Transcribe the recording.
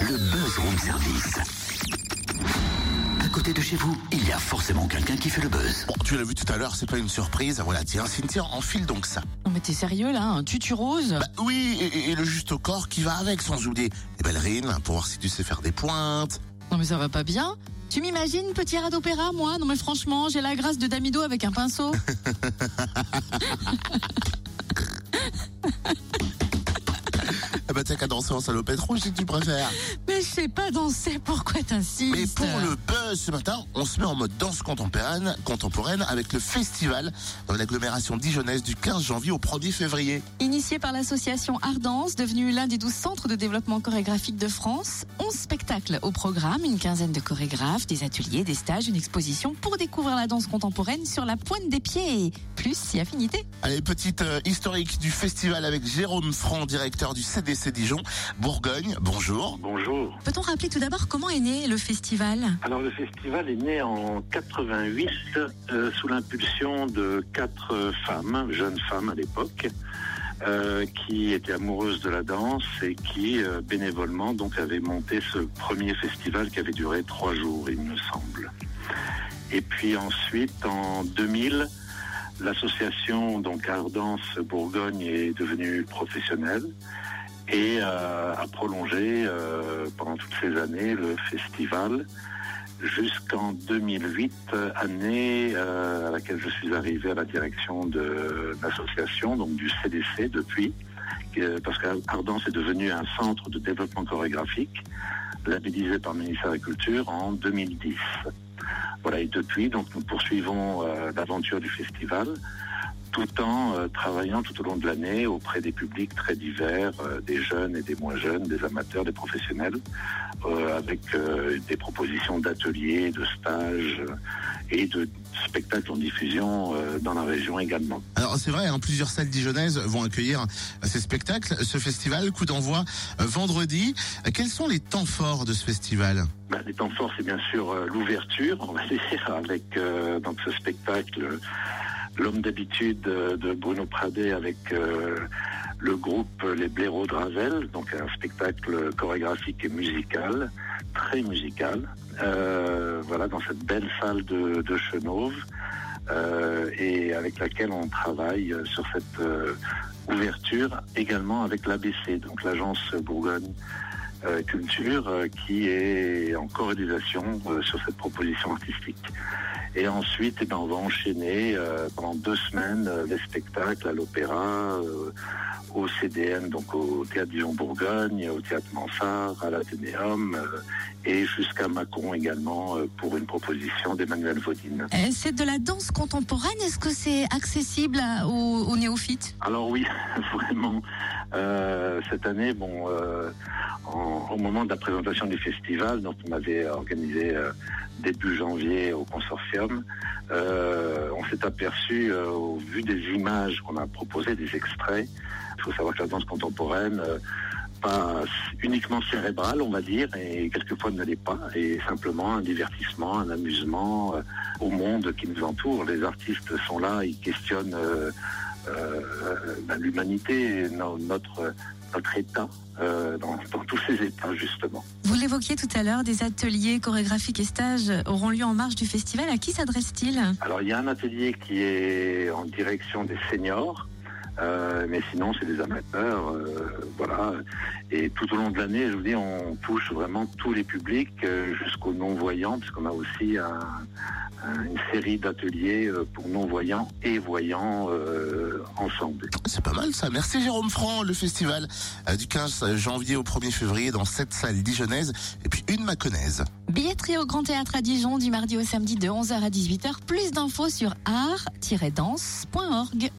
Le buzz room service. À côté de chez vous, il y a forcément quelqu'un qui fait le buzz. Bon, tu l'as vu tout à l'heure, c'est pas une surprise. Voilà, tiens, Cynthia, enfile donc ça. Non mais t'es sérieux là Un tutu rose? Bah oui, et, et le juste au corps qui va avec, sans oublier les ballerines, pour voir si tu sais faire des pointes. Non mais ça va pas bien tu m'imagines petit rat d'opéra, moi? Non mais franchement, j'ai la grâce de Damido avec un pinceau. salopette rouge si tu préfères. Mais je sais pas danser, pourquoi t'insistes Mais pour le buzz ce matin, on se met en mode danse contemporaine, contemporaine avec le festival dans l'agglomération dijonnaise du 15 janvier au 1er février. Initié par l'association Ardence, devenue l'un des 12 centres de développement chorégraphique de France, 11 spectacles au programme, une quinzaine de chorégraphes, des ateliers, des stages, une exposition pour découvrir la danse contemporaine sur la pointe des pieds. Plus si affinité. Allez, petite euh, historique du festival avec Jérôme Franc, directeur du CDC Dijon, Bourgogne. Bonjour. Bonjour. Peut-on rappeler tout d'abord comment est né le festival Alors le festival est né en 88 euh, sous l'impulsion de quatre femmes, jeunes femmes à l'époque, euh, qui étaient amoureuses de la danse et qui euh, bénévolement donc avaient monté ce premier festival qui avait duré trois jours, il me semble. Et puis ensuite en 2000, l'association donc Ardence Bourgogne est devenue professionnelle et euh, a prolongé euh, pendant toutes ces années le festival jusqu'en 2008, année euh, à laquelle je suis arrivé à la direction de l'association, donc du CDC depuis, parce qu'Ardence est devenu un centre de développement chorégraphique labellisé par le ministère de la Culture en 2010. Voilà, et depuis, donc nous poursuivons l'aventure du festival tout en euh, travaillant tout au long de l'année auprès des publics très divers, euh, des jeunes et des moins jeunes, des amateurs, des professionnels, euh, avec des propositions d'ateliers, de stages et de spectacles en diffusion dans la région également. Alors c'est vrai, hein, plusieurs salles dijonnaises vont accueillir ces spectacles, ce festival, coup d'envoi vendredi. Quels sont les temps forts de ce festival? Ben, les temps forts, c'est bien sûr l'ouverture, on va dire, avec donc ce spectacle L'homme d'habitude euh, de Bruno Pradet avec euh, le groupe Les Blaireaux de Ravel, donc un spectacle chorégraphique et musical, très musical, euh, voilà, dans cette belle salle de, de et avec laquelle on travaille sur cette ouverture également avec l'ABC, donc l'agence Bourgogne Culture, qui est en corélisation euh, sur cette proposition artistique. Et ensuite, eh ben, on va enchaîner euh, pendant deux semaines euh, les spectacles à l'opéra, euh, au CDN, donc au Théâtre Dijon-Bourgogne, au Théâtre Mansart, à l'Athénéum, euh, et jusqu'à Mâcon également pour une proposition d'Emmanuel Vaudine. C'est de la danse contemporaine, est-ce que c'est accessible à- aux, aux néophytes? Alors oui, vraiment. Cette année, bon, en- au moment de la présentation du festival, donc on avait organisé début janvier au consortium, euh, on s'est aperçu, euh, au vu des images qu'on a proposées, des extraits, il faut savoir que la danse contemporaine, euh, pas uniquement cérébrale, on va dire, et quelquefois ne l'est pas, et simplement un divertissement, un amusement au monde qui nous entoure. Les artistes sont là, ils questionnent euh, l'humanité, no- notre, notre état, euh, dans, dans tous ces états, justement. Vous l'évoquiez tout à l'heure, des ateliers chorégraphiques et stages auront lieu en marge du festival. À qui s'adresse-t-il? Alors, il y a un atelier qui est en direction des seniors. Euh, mais sinon, c'est des amateurs, euh, voilà. Et tout au long de l'année, je vous dis, on touche vraiment tous les publics euh, jusqu'aux non-voyants, puisqu'on a aussi un- un- une série d'ateliers pour non-voyants et voyants euh, ensemble. C'est pas mal ça. Merci Jérôme Franc, le festival euh, du 15 janvier au 1er février dans sept salles dijonnaises et puis une maconnaise. Billetterie au Grand Théâtre à Dijon du mardi au samedi de 11h à 18h. Plus d'infos sur art-danse.org.